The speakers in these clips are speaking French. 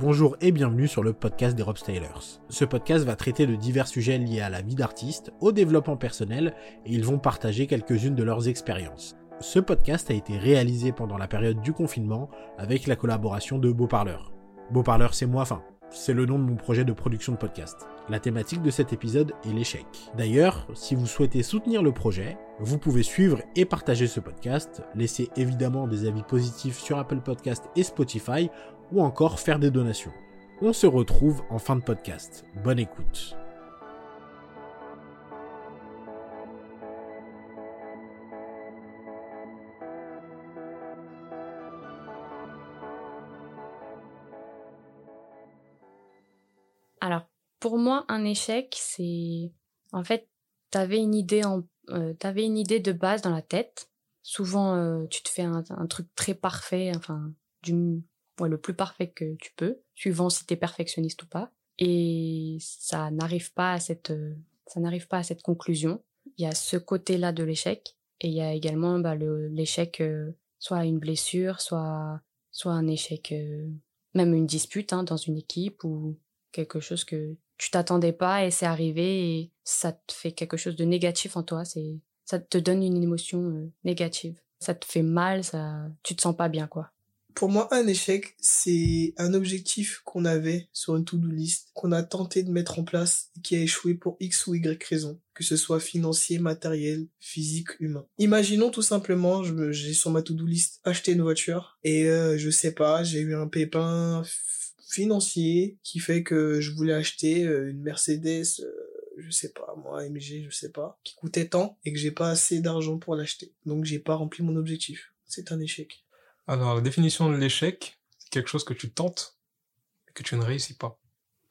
Bonjour et bienvenue sur le podcast des Rob Stylers. Ce podcast va traiter de divers sujets liés à la vie d'artiste, au développement personnel et ils vont partager quelques-unes de leurs expériences. Ce podcast a été réalisé pendant la période du confinement avec la collaboration de Beau Parleur. Beau c'est moi, enfin, c'est le nom de mon projet de production de podcast. La thématique de cet épisode est l'échec. D'ailleurs, si vous souhaitez soutenir le projet, vous pouvez suivre et partager ce podcast, laisser évidemment des avis positifs sur Apple Podcast et Spotify ou encore faire des donations. On se retrouve en fin de podcast. Bonne écoute. Alors, pour moi, un échec, c'est en fait, t'avais une euh, t'avais une idée de base dans la tête. Souvent, euh, tu te fais un, un, truc très parfait, enfin, du, le plus parfait que tu peux, suivant si t'es perfectionniste ou pas. Et ça n'arrive pas à cette, ça n'arrive pas à cette conclusion. Il y a ce côté-là de l'échec, et il y a également bah, l'échec, euh, soit une blessure, soit, soit un échec, euh, même une dispute hein, dans une équipe ou quelque chose que tu t'attendais pas et c'est arrivé et ça te fait quelque chose de négatif en toi. C'est, ça te donne une émotion euh, négative. Ça te fait mal, ça, tu te sens pas bien, quoi. Pour moi, un échec, c'est un objectif qu'on avait sur une to-do list, qu'on a tenté de mettre en place qui a échoué pour X ou Y raison, que ce soit financier, matériel, physique, humain. Imaginons tout simplement, j'ai sur ma to-do list acheté une voiture et euh, je sais pas, j'ai eu un pépin financier qui fait que je voulais acheter euh, une Mercedes euh, je sais pas, moi, MG, je sais pas, qui coûtait tant et que j'ai pas assez d'argent pour l'acheter. Donc j'ai pas rempli mon objectif. C'est un échec. Alors, la définition de l'échec, c'est quelque chose que tu tentes et que tu ne réussis pas.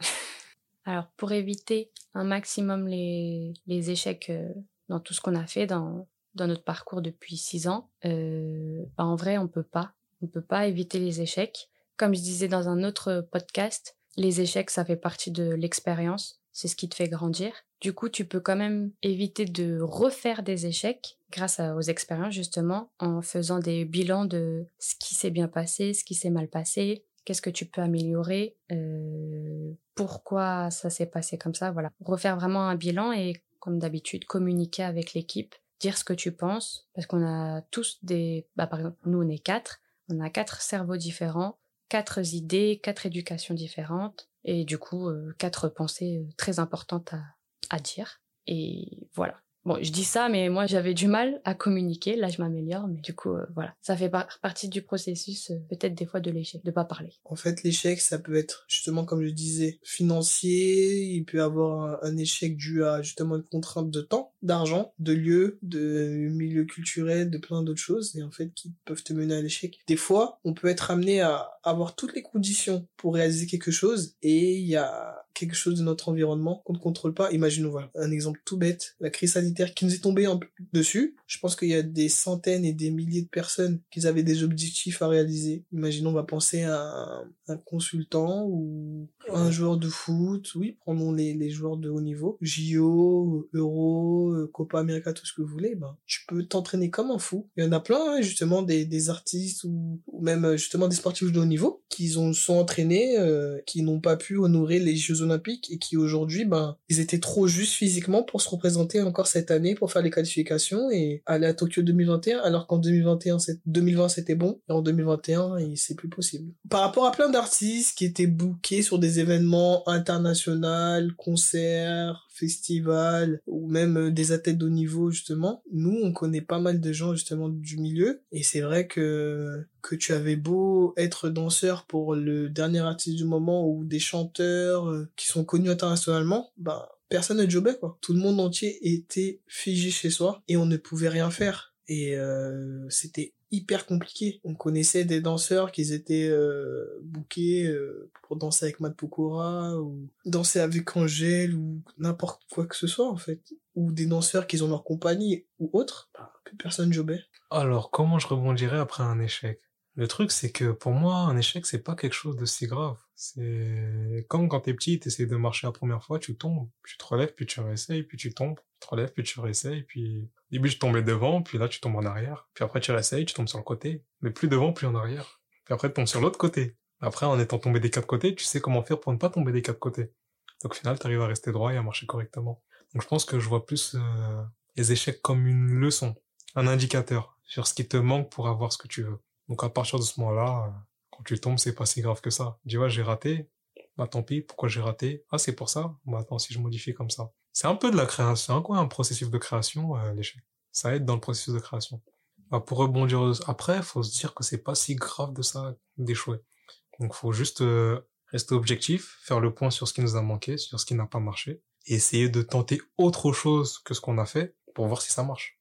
Alors, pour éviter un maximum les, les échecs euh, dans tout ce qu'on a fait dans, dans notre parcours depuis six ans, euh, bah en vrai, on peut pas. On peut pas éviter les échecs. Comme je disais dans un autre podcast, les échecs, ça fait partie de l'expérience. C'est ce qui te fait grandir. Du coup, tu peux quand même éviter de refaire des échecs grâce aux expériences, justement, en faisant des bilans de ce qui s'est bien passé, ce qui s'est mal passé, qu'est-ce que tu peux améliorer, euh, pourquoi ça s'est passé comme ça, voilà. Refaire vraiment un bilan et, comme d'habitude, communiquer avec l'équipe, dire ce que tu penses, parce qu'on a tous des, bah, par exemple, nous, on est quatre, on a quatre cerveaux différents, quatre idées, quatre éducations différentes, et du coup, euh, quatre pensées euh, très importantes à, à dire. Et voilà. Bon, je dis ça, mais moi j'avais du mal à communiquer. Là, je m'améliore, mais du coup, euh, voilà, ça fait par partie du processus, euh, peut-être des fois de l'échec, de pas parler. En fait, l'échec, ça peut être justement, comme je disais, financier. Il peut avoir un, un, échec dû à justement une contrainte de temps, d'argent, de lieu, de milieu culturel, de plein d'autres choses, et en fait, qui peuvent te mener à l'échec. Des fois, on peut être amené à avoir toutes les conditions pour réaliser quelque chose, et il y a quelque chose de notre environnement qu'on ne contrôle pas. Imaginons, voilà, un exemple tout bête, la crise sanitaire qui nous est tombée en dessus. Je pense qu'il y a des centaines et des milliers de personnes qui avaient des objectifs à réaliser. Imaginons, on va penser à un, un consultant ou un joueur de foot. Oui, prenons les, les joueurs de haut niveau. JO, Euro, Copa América, tout ce que vous voulez. Ben, tu peux t'entraîner comme un fou. Il y en a plein, hein, justement, des, des artistes ou, ou, même justement des sportifs de haut niveau qui ont, sont entraînés, euh, qui n'ont pas pu honorer les Jeux et qui aujourd'hui, ben, ils étaient trop justes physiquement pour se représenter encore cette année pour faire les qualifications et aller à Tokyo 2021, alors qu'en 2021, 2020 c'était bon et en 2021, c'est plus possible. Par rapport à plein d'artistes qui étaient bookés sur des événements internationaux, concerts, festivals ou même des athlètes de haut niveau justement, nous on connaît pas mal de gens justement du milieu. Et c'est vrai que que tu avais beau être danseur pour le dernier artiste du moment ou des chanteurs qui sont connus internationalement, ben personne ne jobait quoi. Tout le monde entier était figé chez soi et on ne pouvait rien faire. Et euh, c'était hyper compliqué. On connaissait des danseurs qui étaient euh, bookés euh, pour danser avec Matt Pokora ou danser avec Angèle ou n'importe quoi que ce soit en fait. Ou des danseurs qui ont leur compagnie ou autre, bah, plus personne jobait. Alors comment je rebondirais après un échec? Le truc, c'est que pour moi, un échec, c'est pas quelque chose de si grave. C'est comme quand t'es petit, t'essayes de marcher la première fois, tu tombes, tu te relèves, puis tu réessayes, puis tu tombes, tu te relèves, puis tu réessayes, puis au début, tu tombais devant, puis là, tu tombes en arrière, puis après, tu réessayes, tu tombes sur le côté, mais plus devant, plus en arrière. Puis après, tu tombes sur l'autre côté. Après, en étant tombé des quatre côtés, tu sais comment faire pour ne pas tomber des quatre côtés. Donc au final, tu arrives à rester droit et à marcher correctement. Donc je pense que je vois plus euh, les échecs comme une leçon, un indicateur sur ce qui te manque pour avoir ce que tu veux. Donc à partir de ce moment-là, quand tu tombes, c'est pas si grave que ça. Tu vois, j'ai raté, bah tant pis, pourquoi j'ai raté? Ah, c'est pour ça Bah attends, si je modifie comme ça. C'est un peu de la création, c'est quoi un processus de création, euh, l'échec. Ça aide dans le processus de création. Bah, pour rebondir après, faut se dire que c'est pas si grave de ça d'échouer. Donc faut juste euh, rester objectif, faire le point sur ce qui nous a manqué, sur ce qui n'a pas marché, et essayer de tenter autre chose que ce qu'on a fait pour voir si ça marche.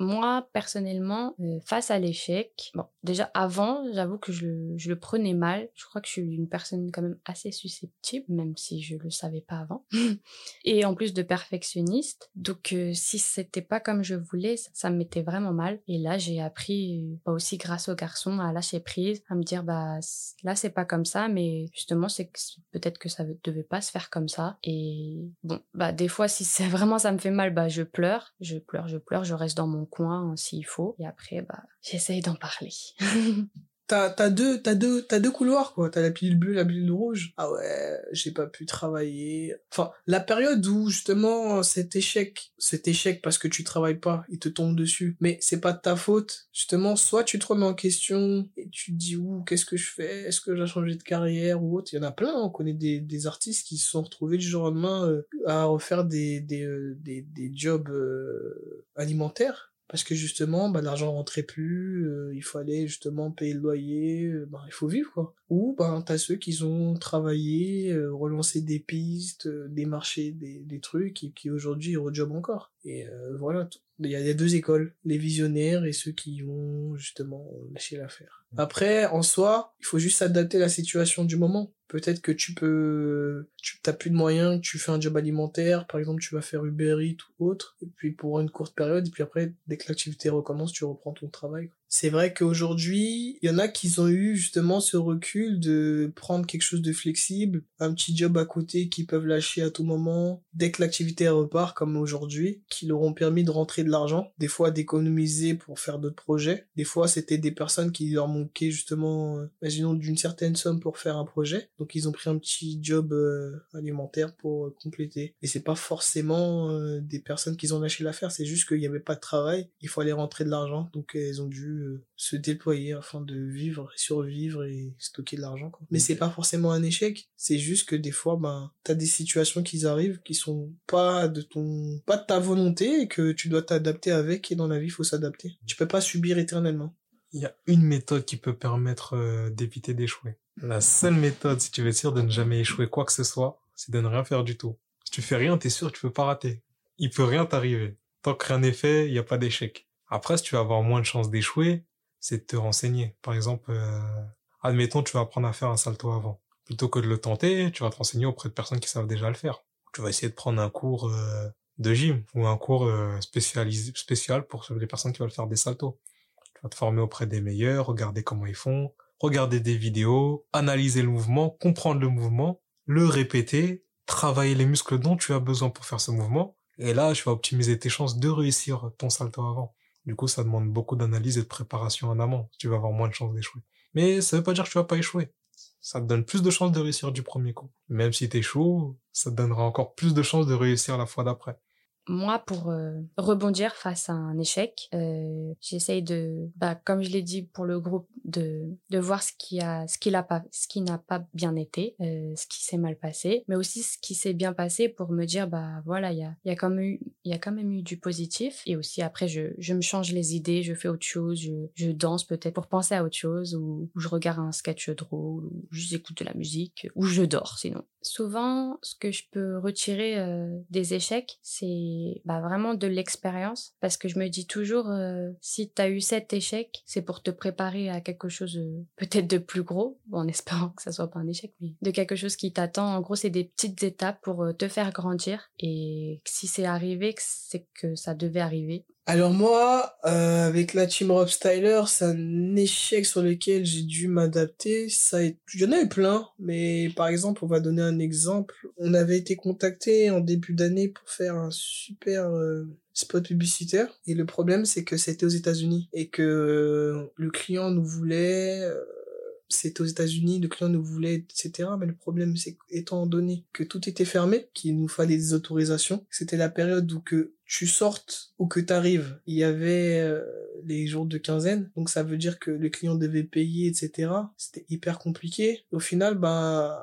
Moi, personnellement, euh, face à l'échec, bon, déjà avant, j'avoue que je je le prenais mal. Je crois que je suis une personne quand même assez susceptible, même si je le savais pas avant. et en plus de perfectionniste. Donc, euh, si c'était pas comme je voulais, ça, ça me vraiment mal. Et là, j'ai appris, bah aussi grâce aux garçons, à lâcher prise, à me dire, bah là, c'est pas comme ça, mais justement, c'est peut-être que ça devait pas se faire comme ça. Et bon, bah des fois, si c'est vraiment ça me fait mal, bah je pleure, je pleure, je pleure, je reste dans mon coin hein, s'il faut. Et après, bah, j'essaye d'en parler. T'as, t'as deux, t'as deux, t'as deux couloirs, quoi. T'as la pilule bleue, la pilule rouge. Ah ouais, j'ai pas pu travailler. Enfin, la période où, justement, cet échec, cet échec parce que tu travailles pas, il te tombe dessus. Mais c'est pas de ta faute. Justement, soit tu te remets en question et tu te dis, ouh, qu'est-ce que je fais? Est-ce que j'ai changé de carrière ou autre? Il y en a plein. On connaît des, des artistes qui se sont retrouvés du jour au lendemain euh, à refaire des, des, euh, des, des jobs euh, alimentaires parce que justement bah l'argent rentrait plus euh, il fallait justement payer le loyer euh, bah il faut vivre quoi. Ou ben t'as ceux qui ont travaillé euh, relancé des pistes euh, démarché des, des trucs et qui aujourd'hui rejob encore. Et voilà il y, a, il y a deux écoles les visionnaires et ceux qui ont justement lâché l'affaire. Après en soi il faut juste s'adapter à la situation du moment peut-être que tu peux tu t'as plus de moyens tu fais un job alimentaire par exemple tu vas faire Uber Eats ou autre et puis pour une courte période et puis après dès que l'activité recommence tu reprends ton travail c'est vrai qu'aujourd'hui, il y en a qui ont eu justement ce recul de prendre quelque chose de flexible, un petit job à côté qu'ils peuvent lâcher à tout moment, dès que l'activité repart, comme aujourd'hui, qui leur ont permis de rentrer de l'argent, des fois d'économiser pour faire d'autres projets. Des fois, c'était des personnes qui leur manquaient justement, euh, imaginons, d'une certaine somme pour faire un projet. Donc, ils ont pris un petit job euh, alimentaire pour euh, compléter. Et c'est pas forcément des personnes qui ont lâché l'affaire, c'est juste qu'il n'y avait pas de travail, il fallait rentrer de l'argent, donc ils ont dû euh, se déployer afin de vivre, survivre et stocker de l'argent. Quoi. Mais c'est pas forcément un échec, c'est juste que des fois, ben, t'as des situations qui arrivent qui sont pas de ton, pas de ta volonté et que tu dois t'adapter avec. Et dans la vie, il faut s'adapter. Tu peux pas subir éternellement. Il y a une méthode qui peut permettre euh, d'éviter d'échouer. La seule méthode, si tu veux être sûr de ne jamais échouer quoi que ce soit, c'est de ne rien faire du tout. Si tu fais rien, t'es sûr que tu peux pas rater. Il peut rien t'arriver. Tant que rien n'est fait, il n'y a pas d'échec. Après, si tu vas avoir moins de chances d'échouer, c'est de te renseigner. Par exemple, euh, admettons, tu vas apprendre à faire un salto avant. Plutôt que de le tenter, tu vas te renseigner auprès de personnes qui savent déjà le faire. Tu vas essayer de prendre un cours euh, de gym ou un cours euh, spécialisé, spécial pour les personnes qui veulent faire des saltos. Tu vas te former auprès des meilleurs, regarder comment ils font, regarder des vidéos, analyser le mouvement, comprendre le mouvement, le répéter, travailler les muscles dont tu as besoin pour faire ce mouvement. Et là, tu vas optimiser tes chances de réussir ton salto avant. Du coup, ça demande beaucoup d'analyse et de préparation en amont. Tu vas avoir moins de chances d'échouer. Mais ça veut pas dire que tu vas pas échouer. Ça te donne plus de chances de réussir du premier coup. Même si t'échoues, ça te donnera encore plus de chances de réussir la fois d'après moi, pour euh, rebondir face à un échec, euh, j'essaye de, bah, comme je l'ai dit pour le groupe, de, de voir ce qui a, ce qui n'a pas, ce qui n'a pas bien été, euh, ce qui s'est mal passé, mais aussi ce qui s'est bien passé pour me dire, bah voilà, il y a, il y a quand même eu, il y a quand même eu du positif. Et aussi après, je, je me change les idées, je fais autre chose, je, je danse peut-être pour penser à autre chose, ou, ou je regarde un sketch drôle, ou j'écoute de la musique, ou je dors sinon. Souvent, ce que je peux retirer euh, des échecs, c'est bah, vraiment de l'expérience. Parce que je me dis toujours, euh, si tu as eu cet échec, c'est pour te préparer à quelque chose euh, peut-être de plus gros, en espérant que ça soit pas un échec, mais de quelque chose qui t'attend. En gros, c'est des petites étapes pour te faire grandir. Et si c'est arrivé, c'est que ça devait arriver. Alors moi, euh, avec la team Rob Styler, c'est un échec sur lequel j'ai dû m'adapter. Ça, est... il y en a eu plein, mais par exemple, on va donner un exemple. On avait été contacté en début d'année pour faire un super euh, spot publicitaire, et le problème c'est que c'était aux États-Unis et que le client nous voulait c'était aux États-Unis, le client nous voulait, etc. Mais le problème, c'est étant donné que tout était fermé, qu'il nous fallait des autorisations, c'était la période où que tu sortes ou que tu arrives, il y avait euh, les jours de quinzaine, donc ça veut dire que le client devait payer, etc. C'était hyper compliqué. Au final, ben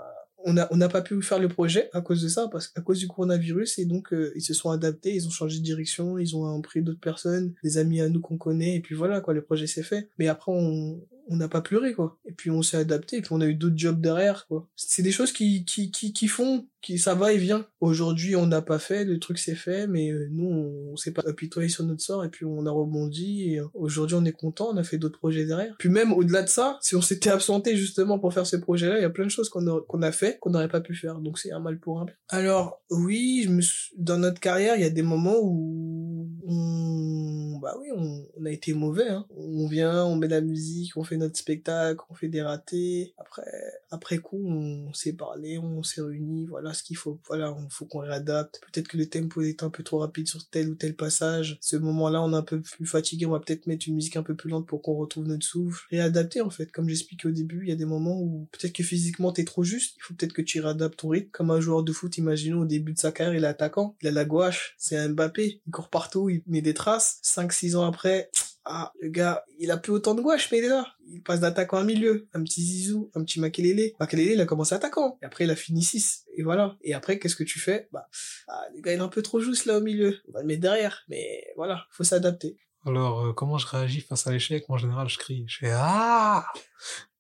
on n'a on n'a pas pu faire le projet à cause de ça, parce qu'à cause du coronavirus, et donc euh, ils se sont adaptés, ils ont changé de direction, ils ont pris d'autres personnes, des amis à nous qu'on connaît, et puis voilà, quoi, le projet s'est fait. Mais après, on on n'a pas pleuré, quoi. Et puis on s'est adapté, et puis on a eu d'autres jobs derrière, quoi. C'est des choses qui, qui, qui, qui font, qui ça va et vient. Aujourd'hui, on n'a pas fait, le truc s'est fait, mais euh, nous, on, s'est pas apitoyé sur notre sort, et puis on a rebondi, et euh, aujourd'hui, on est content, on a fait d'autres projets derrière. Puis même au-delà de ça, si on s'était absenté justement pour faire ce projet-là, il y a plein de choses qu'on a, qu'on a fait, qu'on n'aurait pas pu faire. Donc c'est un mal pour un bien. Alors, oui, je me suis... dans notre carrière, il y a des moments où on, bah oui, on, a été mauvais, hein. On vient, on met la musique, on fait notre spectacle, on fait des ratés. Après, après coup, on s'est parlé, on s'est réunis, voilà ce qu'il faut, voilà, faut qu'on réadapte. Peut-être que le tempo est un peu trop rapide sur tel ou tel passage. Ce moment-là, on est un peu plus fatigué, on va peut-être mettre une musique un peu plus lente pour qu'on retrouve notre souffle. Réadapter, en fait. Comme j'expliquais au début, il y a des moments où peut-être que physiquement t'es trop juste, il faut peut-être que tu réadaptes ton rythme. Comme un joueur de foot, imaginons au début de sa carrière, il est attaquant, il a la gouache, c'est un Mbappé, il court partout, il met des traces. 5-6 ans après, ah, le gars, il a plus autant de gouache, mais il est là. Il passe d'attaquant à milieu. Un petit Zizou, un petit Makelele. Makelele, il a commencé attaquant. Et après, il a fini 6. Et voilà. Et après, qu'est-ce que tu fais? Bah, ah, le gars, il est un peu trop juste là au milieu. On va le mettre derrière. Mais voilà, faut s'adapter. Alors, euh, comment je réagis face à l'échec? En général, je crie. Je fais ah.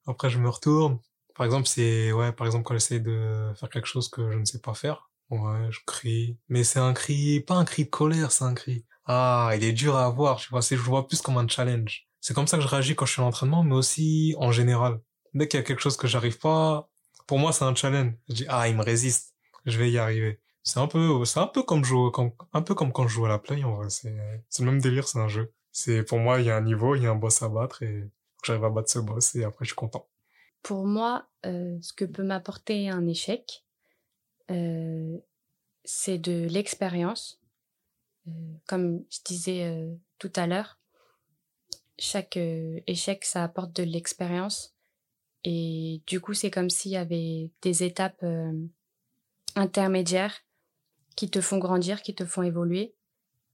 Après, je me retourne. Par exemple, c'est ouais, par exemple quand j'essaie de faire quelque chose que je ne sais pas faire, ouais, je crie. Mais c'est un cri, pas un cri de colère, c'est un cri. Ah, il est dur à avoir, tu vois. C'est, je vois plus comme un challenge. C'est comme ça que je réagis quand je suis en entraînement, mais aussi en général. Dès qu'il y a quelque chose que j'arrive pas, pour moi, c'est un challenge. Je dis ah, il me résiste. Je vais y arriver. C'est un peu, c'est un peu comme jouer, un peu comme quand je joue à la play, en vrai. C'est, c'est le même délire, c'est un jeu. C'est, pour moi, il y a un niveau, il y a un boss à battre et j'arrive à battre ce boss et après, je suis content. Pour moi, euh, ce que peut m'apporter un échec, euh, c'est de l'expérience. Euh, comme je disais euh, tout à l'heure, chaque euh, échec, ça apporte de l'expérience. Et du coup, c'est comme s'il y avait des étapes euh, intermédiaires qui te font grandir, qui te font évoluer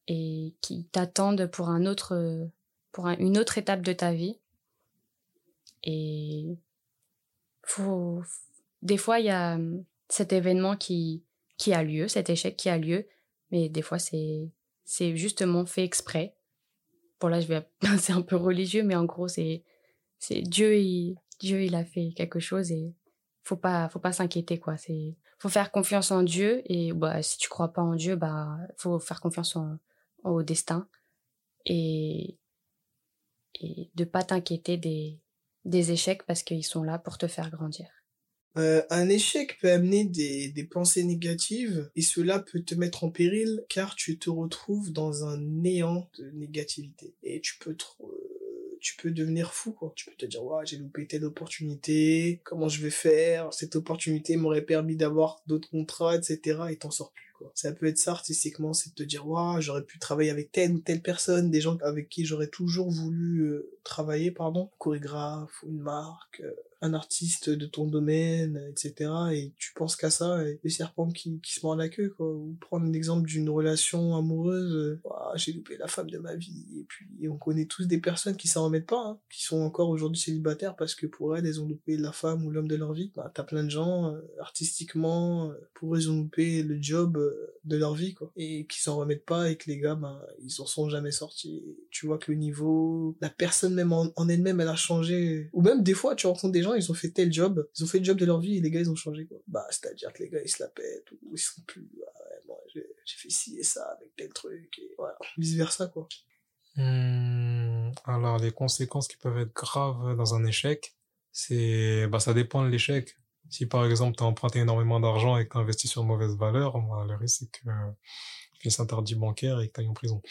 et qui t'attendent pour un autre, pour un- une autre étape de ta vie. Et faut, des fois, il y a cet événement qui, qui a lieu, cet échec qui a lieu, mais des fois, c'est, c'est justement fait exprès. Bon, là, je vais, c'est un peu religieux, mais en gros, c'est, c'est Dieu, il, Dieu, il a fait quelque chose et faut pas, faut pas s'inquiéter, quoi. C'est, faut faire confiance en Dieu et, bah, si tu crois pas en Dieu, bah, faut faire confiance en, au destin et, et de pas t'inquiéter des, des échecs parce qu'ils sont là pour te faire grandir. Euh, un échec peut amener des, pensées négatives et cela peut te mettre en péril car tu te retrouves dans un néant de négativité et tu peux trop tu peux devenir fou quoi. Tu peux te dire ouais j'ai loupé telle opportunité comment je vais faire? Cette opportunité m'aurait permis d'avoir d'autres contrats etc et t'en sors plus quoi. Ça peut être ça artistiquement c'est de te dire ouais j'aurais pu travailler avec telle ou telle personne des gens avec qui j'aurais toujours voulu euh, travailler pardon. Chorégraphe une marque euh, un artiste de ton domaine, etc. Et tu penses qu'à ça, et le serpent qui, qui se mord la queue, quoi. Ou prendre l'exemple d'une relation amoureuse, euh, j'ai loupé la femme de ma vie. Et puis, on connaît tous des personnes qui s'en remettent pas, hein, qui sont encore aujourd'hui célibataires parce que pour elles, elles ont loupé la femme ou l'homme de leur vie. Bah, t'as plein de gens, euh, artistiquement, euh, pour eux, ont loupé le job de leur vie, quoi. Et qui s'en remettent pas et que les gars, ben, ils en sont jamais sortis. Tu vois que le niveau, la personne même en elle-même, elle a changé. Ou même des fois, tu rencontres des gens, ils ont fait tel job, ils ont fait le job de leur vie et les gars, ils ont changé, quoi. Bah, c'est-à-dire que les gars, ils se la pètent ou ils sont plus, ah j'ai fait ci et ça avec tel truc et voilà. Vice versa, quoi. Hmm, alors, les conséquences qui peuvent être graves dans un échec, c'est, bah, ça dépend de l'échec. Si par exemple, t'as emprunté énormément d'argent et que t'as investi sur mauvaise valeur, bah, le risque c'est que tu fasses interdit bancaire et que t'ailles en prison.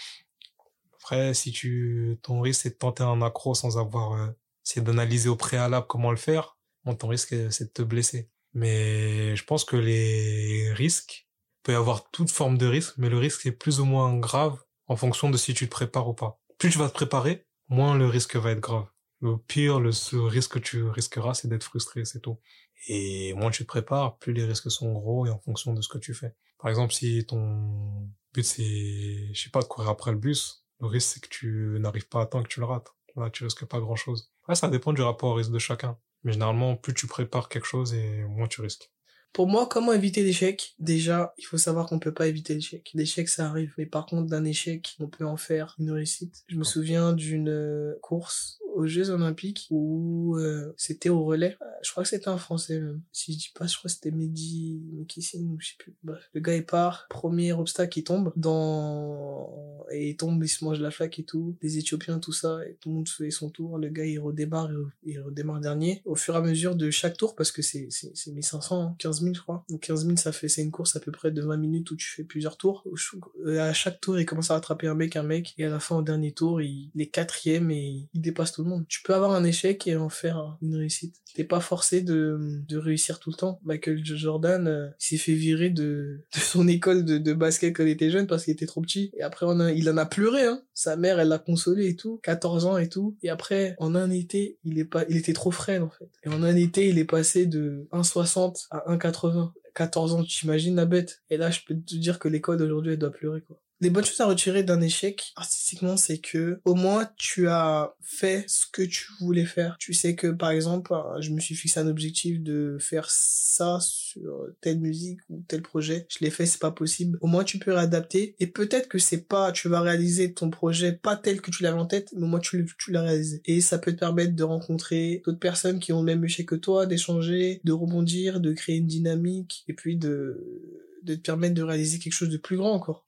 Après, si tu, ton risque c'est de tenter un accro sans avoir, euh, c'est d'analyser au préalable comment le faire, bon, ton risque c'est de te blesser. Mais je pense que les risques, il peut y avoir toute forme de risque, mais le risque est plus ou moins grave en fonction de si tu te prépares ou pas. Plus tu vas te préparer, moins le risque va être grave. Le pire, le seul risque que tu risqueras, c'est d'être frustré, c'est tout. Et moins tu te prépares, plus les risques sont gros et en fonction de ce que tu fais. Par exemple, si ton but c'est, je sais pas, de courir après le bus, le risque c'est que tu n'arrives pas à temps, que tu le rates. Là, tu risques pas grand chose. Ça dépend du rapport au risque de chacun. Mais généralement, plus tu prépares quelque chose et moins tu risques. Pour moi, comment éviter l'échec? Déjà, il faut savoir qu'on peut pas éviter l'échec. L'échec, ça arrive. Mais par contre, d'un échec, on peut en faire une réussite. Je me souviens d'une euh, course aux Jeux Olympiques où euh, c'était au relais. Euh, je crois que c'était un Français même. Si je dis pas, je crois que c'était Mehdi Mekissine ou je sais plus. Bref, le gars il part, premier obstacle il tombe dans et il tombe, il se mange la flaque et tout. Les Éthiopiens tout ça et tout le monde fait son tour. Le gars il redémarre, il redémarre dernier. Au fur et à mesure de chaque tour parce que c'est c'est c'est 1500, 15 000 je crois. Donc 15 000 ça fait c'est une course à peu près de 20 minutes où tu fais plusieurs tours. Euh, à chaque tour il commence à rattraper un mec, un mec et à la fin au dernier tour il est quatrième et il dépasse tout le monde. Tu peux avoir un échec et en faire une réussite. T'es pas forcé de, réussir tout le temps. Michael Jordan euh, s'est fait virer de, son école de, basket quand il était jeune parce qu'il était trop petit. Et après, on a, il en a pleuré. Hein. Sa mère, elle l'a consolé et tout. 14 ans et tout. Et après, en un été, il est pas, il était trop frais en fait. Et en un été, il est passé de 1,60 à 1,80. 14 ans, tu imagines la bête. Et là, je peux te dire que l'école d'aujourd'hui, elle doit pleurer, quoi les bonnes choses à retirer d'un échec artistiquement, c'est que au moins tu as fait ce que tu voulais faire. Tu sais que par exemple, euh, je me suis fixé un objectif de faire ça sur telle musique ou tel projet. Je l'ai fait, c'est pas possible. Au moins tu peux réadapter et peut-être que c'est pas, tu vas réaliser ton projet pas tel que tu l'avais en tête, mais au moins tu, tu l'as réalisé. Et ça peut te permettre de rencontrer d'autres personnes qui ont le même échec que toi, d'échanger, de rebondir, de créer une dynamique et puis de de te permettre de réaliser quelque chose de plus grand encore.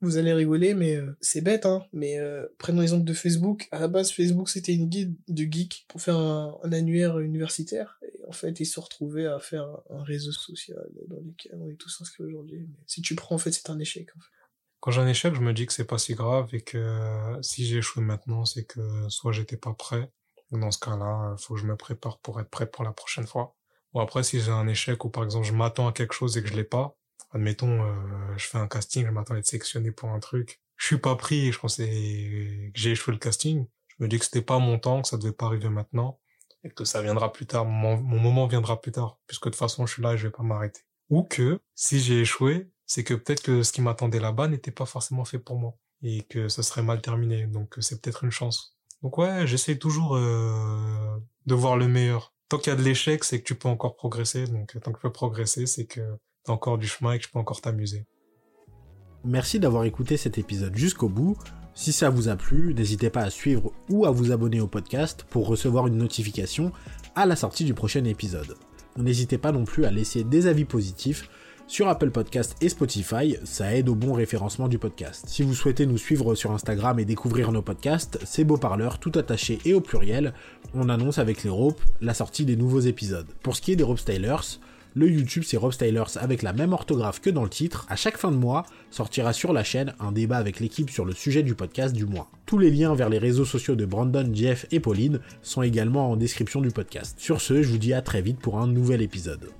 Vous allez rigoler, mais euh, c'est bête, hein. Mais euh, prenons l'exemple de Facebook. À la base, Facebook, c'était une guide de geeks pour faire un, annuaire universitaire. Et en fait, ils se retrouvaient à faire un, réseau social dans lequel on est tous inscrits aujourd'hui. Si tu prends, en fait, c'est un échec. Quand j'ai un échec, je me dis que c'est pas si grave et que euh, si j'ai échoué maintenant, c'est que soit j'étais pas prêt, dans ce cas-là, faut que je me prépare pour être prêt pour la prochaine fois. Ou après, si j'ai un échec ou par exemple je m'attends à quelque chose et que je l'ai pas, admettons, euh, je fais un casting, je m'attends à être sélectionné pour un truc, je suis pas pris, je pensais que j'ai échoué le casting, je me dis que c'était pas mon temps, que ça devait pas arriver maintenant, et que ça viendra plus tard, mon, moment viendra plus tard, puisque de toute façon je suis là et je vais pas m'arrêter. Ou que, si j'ai échoué, c'est que peut-être que ce qui m'attendait là-bas n'était pas forcément fait pour moi, et que ça serait mal terminé, donc c'est peut-être une chance. Donc ouais, j'essaie toujours euh, de voir le meilleur. Tant qu'il y a de l'échec, c'est que tu peux encore progresser, donc tant que tu peux progresser, c'est que encore du chemin et que je peux encore t'amuser. Merci d'avoir écouté cet épisode jusqu'au bout. Si ça vous a plu, n'hésitez pas à suivre ou à vous abonner au podcast pour recevoir une notification à la sortie du prochain épisode. N'hésitez pas non plus à laisser des avis positifs sur Apple Podcast et Spotify, ça aide au bon référencement du podcast. Si vous souhaitez nous suivre sur Instagram et découvrir nos podcasts, c'est Beau Parleur tout attaché et au pluriel. On annonce avec les ropes la sortie des nouveaux épisodes. Pour ce qui est des Rope Stylers, le YouTube c'est Rob Stylers avec la même orthographe que dans le titre. À chaque fin de mois, sortira sur la chaîne un débat avec l'équipe sur le sujet du podcast du mois. Tous les liens vers les réseaux sociaux de Brandon, Jeff et Pauline sont également en description du podcast. Sur ce, je vous dis à très vite pour un nouvel épisode.